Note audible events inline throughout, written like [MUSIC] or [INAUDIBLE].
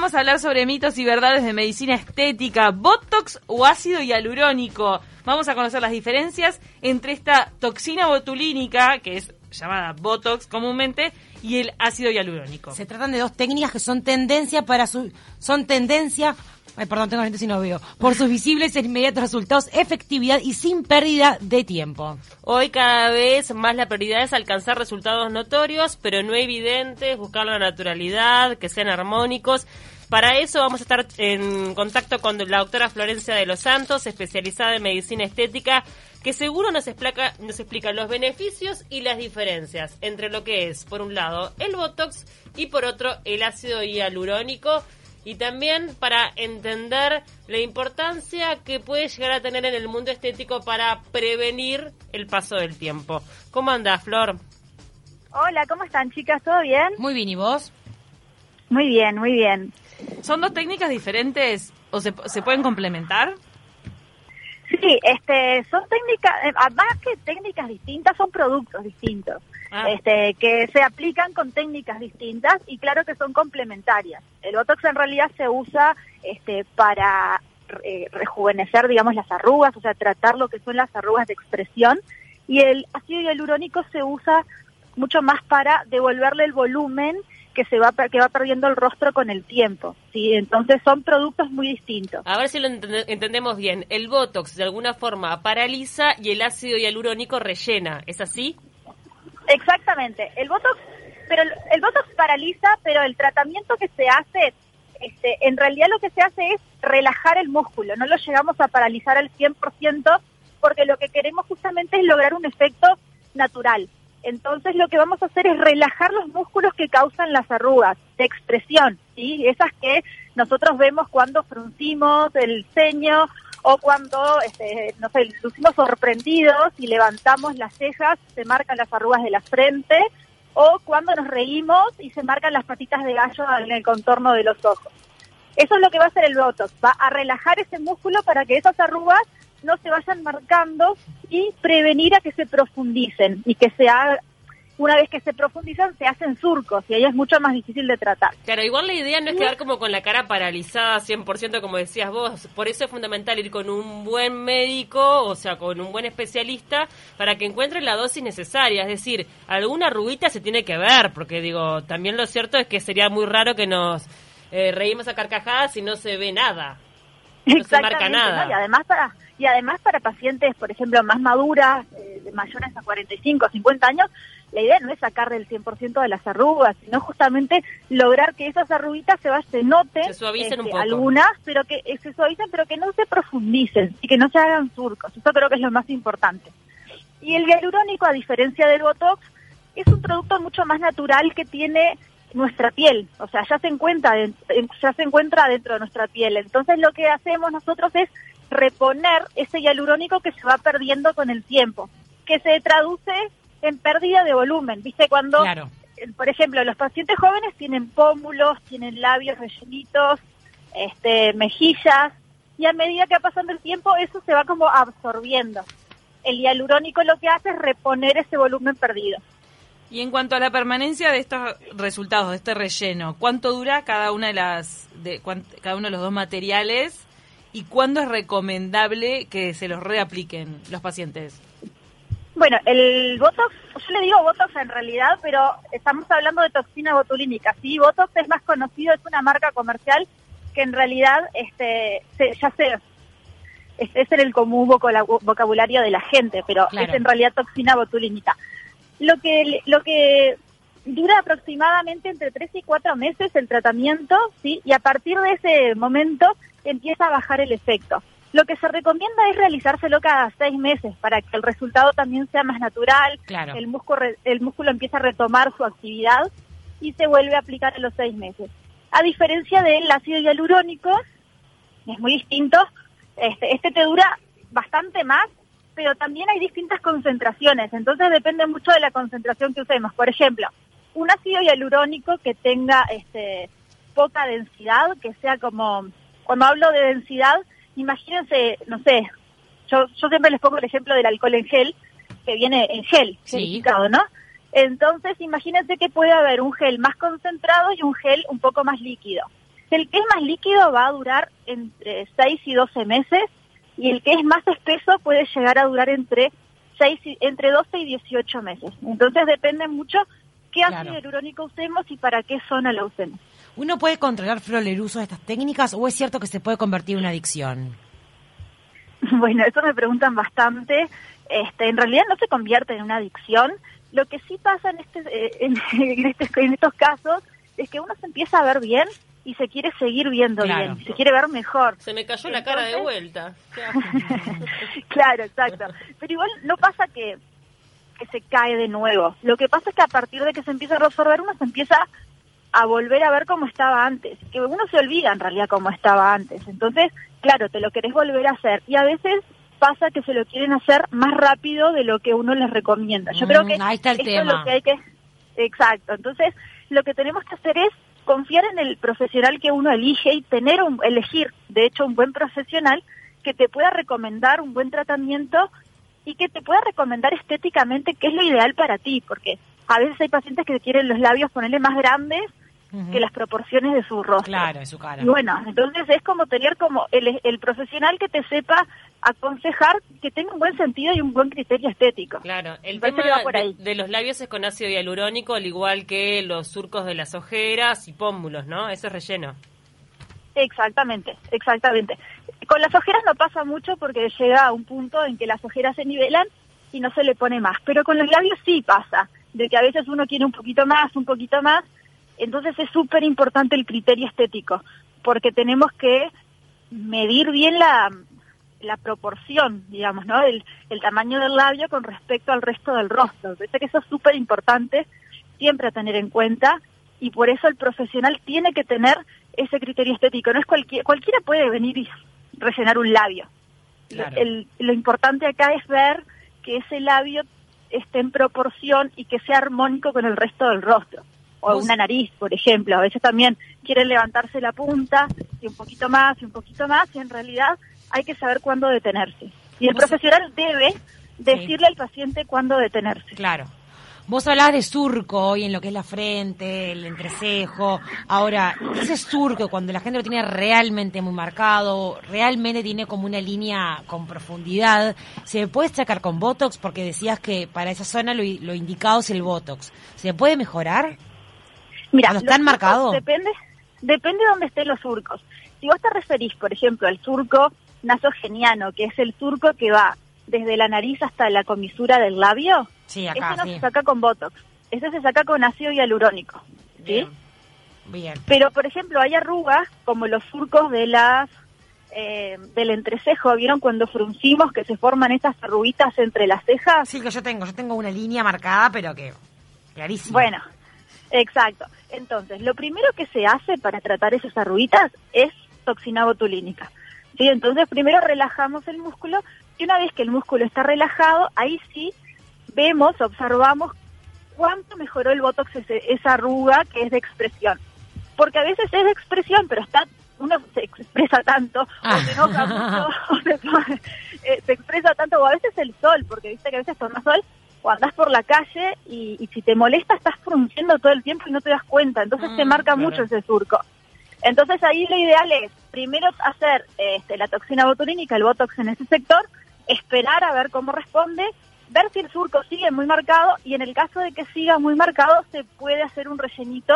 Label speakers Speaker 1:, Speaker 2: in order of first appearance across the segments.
Speaker 1: vamos a hablar sobre mitos y verdades de medicina estética, Botox o ácido hialurónico. Vamos a conocer las diferencias entre esta toxina botulínica, que es llamada Botox comúnmente, y el ácido hialurónico.
Speaker 2: Se tratan de dos técnicas que son tendencia para su, son tendencia Ay, perdón, tengo gente si no veo. Por sus visibles e inmediatos resultados, efectividad y sin pérdida de tiempo.
Speaker 3: Hoy cada vez más la prioridad es alcanzar resultados notorios, pero no evidentes, buscar la naturalidad, que sean armónicos. Para eso vamos a estar en contacto con la doctora Florencia de los Santos, especializada en medicina estética, que seguro nos explica, nos explica los beneficios y las diferencias entre lo que es, por un lado, el Botox y por otro, el ácido hialurónico y también para entender la importancia que puede llegar a tener en el mundo estético para prevenir el paso del tiempo. ¿Cómo andás, Flor?
Speaker 4: Hola, ¿cómo están, chicas? ¿Todo bien?
Speaker 2: Muy bien, ¿y vos?
Speaker 4: Muy bien, muy bien.
Speaker 1: ¿Son dos técnicas diferentes o se, se pueden complementar?
Speaker 4: Sí, este, son técnicas, eh, más que técnicas distintas, son productos distintos. Ah. Este, que se aplican con técnicas distintas y claro que son complementarias. El Botox en realidad se usa este, para eh, rejuvenecer, digamos, las arrugas, o sea, tratar lo que son las arrugas de expresión, y el ácido hialurónico se usa mucho más para devolverle el volumen que se va que va perdiendo el rostro con el tiempo, ¿sí? Entonces son productos muy distintos.
Speaker 3: A ver si lo entendemos bien. El Botox de alguna forma paraliza y el ácido hialurónico rellena, ¿es así?
Speaker 4: Exactamente. El Botox, pero el, Botox paraliza, pero el tratamiento que se hace, este, en realidad lo que se hace es relajar el músculo. No lo llegamos a paralizar al 100% porque lo que queremos justamente es lograr un efecto natural. Entonces lo que vamos a hacer es relajar los músculos que causan las arrugas de expresión, ¿sí? Esas que nosotros vemos cuando fruncimos el ceño o cuando, este, no sé, lucimos sorprendidos y levantamos las cejas, se marcan las arrugas de la frente, o cuando nos reímos y se marcan las patitas de gallo en el contorno de los ojos. Eso es lo que va a hacer el Botox, va a relajar ese músculo para que esas arrugas no se vayan marcando y prevenir a que se profundicen y que se haga, una vez que se profundizan se hacen surcos y ahí es mucho más difícil de tratar.
Speaker 3: Claro, igual la idea no es quedar como con la cara paralizada 100% como decías vos, por eso es fundamental ir con un buen médico, o sea, con un buen especialista para que encuentre la dosis necesaria, es decir, alguna rubita se tiene que ver, porque digo, también lo cierto es que sería muy raro que nos eh, reímos a carcajadas y no se ve nada. No se marca nada.
Speaker 4: y además para y además para pacientes, por ejemplo, más maduras, eh, mayores a 45 o 50 años, la idea no es sacar del 100% de las arrugas, sino justamente lograr que esas arruguitas se, se noten,
Speaker 3: se suavicen un este, poco.
Speaker 4: algunas, pero que eh, se suavicen, pero que no se profundicen y que no se hagan surcos. Eso creo que es lo más importante. Y el hialurónico, a diferencia del Botox, es un producto mucho más natural que tiene nuestra piel, o sea, ya se encuentra ya se encuentra dentro de nuestra piel. Entonces lo que hacemos nosotros es reponer ese hialurónico que se va perdiendo con el tiempo, que se traduce en pérdida de volumen. ¿Viste? Cuando, eh, por ejemplo, los pacientes jóvenes tienen pómulos, tienen labios rellenitos, este, mejillas, y a medida que va pasando el tiempo eso se va como absorbiendo. El hialurónico lo que hace es reponer ese volumen perdido.
Speaker 1: Y en cuanto a la permanencia de estos resultados, de este relleno, ¿cuánto dura cada una de las, de, cada uno de los dos materiales y cuándo es recomendable que se los reapliquen los pacientes?
Speaker 4: Bueno, el Botox, yo le digo Botox en realidad, pero estamos hablando de toxina botulínica. Sí, Botox es más conocido, es una marca comercial que en realidad este, ya se, es, en el común vocabulario de la gente, pero es en realidad toxina botulínica. Lo que, lo que dura aproximadamente entre 3 y 4 meses el tratamiento, ¿sí? Y a partir de ese momento empieza a bajar el efecto. Lo que se recomienda es realizárselo cada seis meses para que el resultado también sea más natural, el, músculo, el músculo empieza a retomar su actividad y se vuelve a aplicar a los seis meses. A diferencia del ácido hialurónico, es muy distinto, este, este te dura bastante más, pero también hay distintas concentraciones, entonces depende mucho de la concentración que usemos. Por ejemplo, un ácido hialurónico que tenga este, poca densidad, que sea como, cuando hablo de densidad, imagínense, no sé, yo, yo siempre les pongo el ejemplo del alcohol en gel, que viene en gel, sí. ¿no? Entonces, imagínense que puede haber un gel más concentrado y un gel un poco más líquido. El que es más líquido va a durar entre 6 y 12 meses y el que es más espeso puede llegar a durar entre, 6 y- entre 12 y 18 meses. Entonces depende mucho qué
Speaker 2: Claro.
Speaker 4: ácido hialurónico usemos y para qué zona lo usemos.
Speaker 2: ¿Uno puede controlar, Flor, el uso de estas técnicas o es cierto que se puede convertir en una adicción? [LAUGHS]
Speaker 4: Bueno, eso me preguntan bastante. Este, en realidad no se convierte en una adicción. Lo que sí pasa en, este, eh, [LAUGHS] en, en este- en estos casos es que uno se empieza a ver bien y se quiere seguir viendo
Speaker 2: Claro.
Speaker 4: bien, se quiere ver mejor.
Speaker 3: Se me cayó la cara de vuelta. [LAUGHS]
Speaker 4: Claro, exacto. Pero igual no pasa que, que se cae de nuevo. Lo que pasa es que a partir de que se empieza a resolver, uno se empieza a volver a ver cómo estaba antes. Que uno se olvida en realidad cómo estaba antes. Entonces, claro, te lo querés volver a hacer. Y a veces pasa que se lo quieren hacer más rápido de lo que uno les recomienda. Yo creo
Speaker 2: Mm,
Speaker 4: que
Speaker 2: ahí está el
Speaker 4: esto
Speaker 2: tema.
Speaker 4: es lo que hay que... Exacto. Entonces, lo que tenemos que hacer es confiar en el profesional que uno elige y tener un, elegir, de hecho, un buen profesional que te pueda recomendar un buen tratamiento y que te pueda recomendar estéticamente qué es lo ideal para ti, porque a veces hay pacientes que quieren los labios ponerle más grandes Que las proporciones de su rostro.
Speaker 2: Claro, en su cara.
Speaker 4: Y bueno, entonces es como tener como el, el profesional que te sepa aconsejar, que tenga un buen sentido y un buen criterio estético.
Speaker 3: Claro, el tema de,
Speaker 4: ahí.
Speaker 3: de los labios es con ácido hialurónico, al igual que los surcos de las ojeras y pómulos, ¿no? Eso es relleno.
Speaker 4: Exactamente, exactamente. Con las ojeras no pasa mucho porque llega a un punto en que las ojeras se nivelan y no se le pone más, pero con los labios sí pasa, de que a veces uno quiere un poquito más, un poquito más, entonces es súper importante el criterio estético, porque tenemos que medir bien la, la proporción, digamos, ¿no? El, el tamaño del labio con respecto al resto del rostro. Parece que eso es súper importante siempre a tener en cuenta y por eso el profesional tiene que tener ese criterio estético. No es cualquiera, cualquiera puede venir y rellenar un labio.
Speaker 2: Claro.
Speaker 4: El- lo importante acá es ver que ese labio esté en proporción y que sea armónico con el resto del rostro. O una nariz, por ejemplo. A veces también quieren levantarse la punta y un poquito más y un poquito más y en realidad hay que saber cuándo detenerse. Y el profesional debe decirle al paciente cuándo detenerse.
Speaker 2: Claro. Vos hablabas de surco hoy en lo que es la frente, el entrecejo. Ahora, ese surco, cuando la gente lo tiene realmente muy marcado, realmente tiene como una línea con profundidad, ¿se puede sacar con Botox? Porque decías que para esa zona lo, lo indicado es el Botox. ¿Se puede mejorar?
Speaker 4: Mira,
Speaker 2: ¿Cuando están
Speaker 4: surcos
Speaker 2: marcados?
Speaker 4: Depende, depende de dónde estén los surcos. Si vos te referís, por ejemplo, al surco nasogeniano, que es el surco que va desde la nariz hasta la comisura del labio,
Speaker 2: Sí, acá,
Speaker 4: ese no
Speaker 2: sí.
Speaker 4: se saca con Botox. Ese se saca con ácido hialurónico. ¿sí?
Speaker 3: Bien.
Speaker 2: Bien.
Speaker 4: Pero, por ejemplo, hay arrugas como los surcos de las eh, del entrecejo. ¿Vieron cuando fruncimos que se forman estas arruguitas entre las cejas?
Speaker 2: Sí, que yo tengo, yo tengo una línea marcada, pero que clarísima.
Speaker 4: Bueno, exacto. Entonces, lo primero que se hace para tratar esas arruguitas es toxina botulínica. ¿sí? Entonces, primero relajamos el músculo y una vez que el músculo está relajado, ahí sí vemos, observamos cuánto mejoró el botox ese- esa arruga que es de expresión. Porque a veces es de expresión, pero está uno se expresa tanto, o se enoja mucho, [LAUGHS] o se, eh, se expresa tanto, o a veces el sol, porque viste que a veces tomas sol o andás por la calle y, y si te molesta estás frunciendo todo el tiempo y no te das cuenta, entonces te
Speaker 2: Mm,
Speaker 4: marca
Speaker 3: claro.
Speaker 4: mucho ese surco. Entonces ahí lo ideal es primero hacer este, la toxina botulínica, el botox en ese sector, esperar a ver cómo responde, ver si el surco sigue muy marcado y en el caso de que siga muy marcado se puede hacer un rellenito.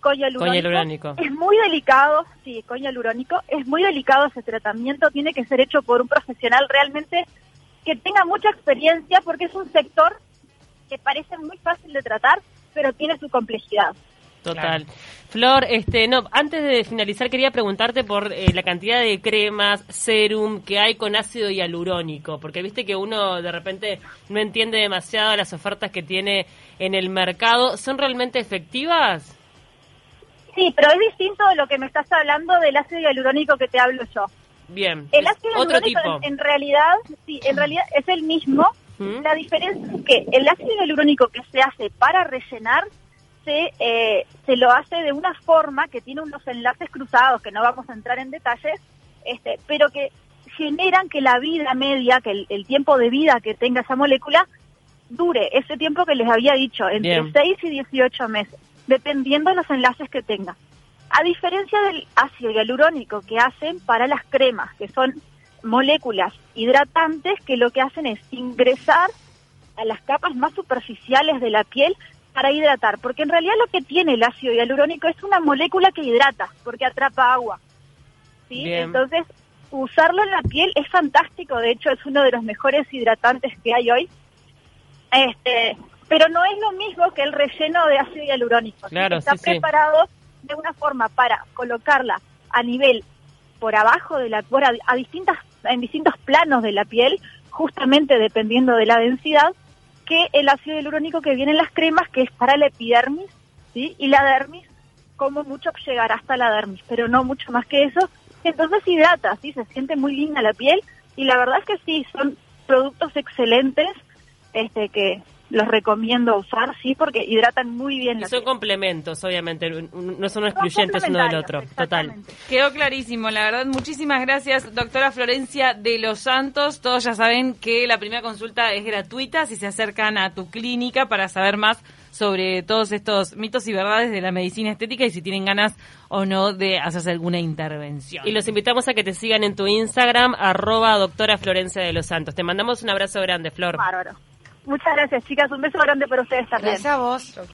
Speaker 4: Con hialurónico. Es muy delicado, sí, con hialurónico, es muy delicado ese tratamiento, tiene que ser hecho por un profesional realmente que tenga mucha experiencia porque es un sector que parece muy fácil de tratar, pero tiene su complejidad.
Speaker 3: Total. Flor, este, no, antes de finalizar quería preguntarte por eh, la cantidad de cremas, serum que hay con ácido hialurónico, porque viste que uno de repente no entiende demasiado las ofertas que tiene en el mercado. ¿Son realmente efectivas?
Speaker 4: Sí, pero es distinto de lo que me estás hablando del ácido hialurónico que te hablo yo.
Speaker 3: Bien.
Speaker 4: El ácido
Speaker 3: otro
Speaker 4: hialurónico
Speaker 3: tipo.
Speaker 4: en, en realidad, sí, en realidad es el mismo.
Speaker 3: ¿Mm?
Speaker 4: La diferencia es que el ácido hialurónico que se hace para rellenar se, eh, se lo hace de una forma que tiene unos enlaces cruzados, que no vamos a entrar en detalles, este, pero que generan que la vida media, que el, el tiempo de vida que tenga esa molécula, dure ese tiempo que les había dicho, entre
Speaker 3: Bien.
Speaker 4: 6 y 18 meses, dependiendo de los enlaces que tenga. A diferencia del ácido hialurónico que hacen para las cremas, que son moléculas hidratantes que lo que hacen es ingresar a las capas más superficiales de la piel para hidratar, porque en realidad lo que tiene el ácido hialurónico es una molécula que hidrata, porque atrapa agua. ¿sí?
Speaker 3: Bien.
Speaker 4: Entonces, usarlo en la piel es fantástico, de hecho es uno de los mejores hidratantes que hay hoy. Este, pero no es lo mismo que el relleno de ácido hialurónico.
Speaker 3: Claro,
Speaker 4: Está
Speaker 3: sí, sí.
Speaker 4: preparado de una forma para colocarla a nivel por abajo de la por a, a distintas en distintos planos de la piel, justamente dependiendo de la densidad, que el ácido hialurónico que viene en las cremas, que es para la epidermis, ¿sí? Y la dermis, como mucho llegará hasta la dermis, pero no mucho más que eso. Entonces hidrata, ¿sí? Se siente muy linda la piel y la verdad es que sí, son productos excelentes este que los recomiendo usar, sí, porque hidratan muy bien
Speaker 3: Y
Speaker 4: la
Speaker 3: son
Speaker 4: piel.
Speaker 3: complementos, obviamente, no son excluyentes uno del otro. Total.
Speaker 1: Quedó clarísimo, la verdad. Muchísimas gracias, doctora Florencia de los Santos. Todos ya saben que la primera consulta es gratuita si se acercan a tu clínica para saber más sobre todos estos mitos y verdades de la medicina estética y si tienen ganas o no de hacerse alguna intervención.
Speaker 3: Y los invitamos a que te sigan en tu Instagram, arroba doctora Florencia de los Santos. Te mandamos un abrazo grande, Flor.
Speaker 4: Bárbaro. Muchas gracias, chicas. Un beso grande para ustedes también.
Speaker 2: Gracias a vos.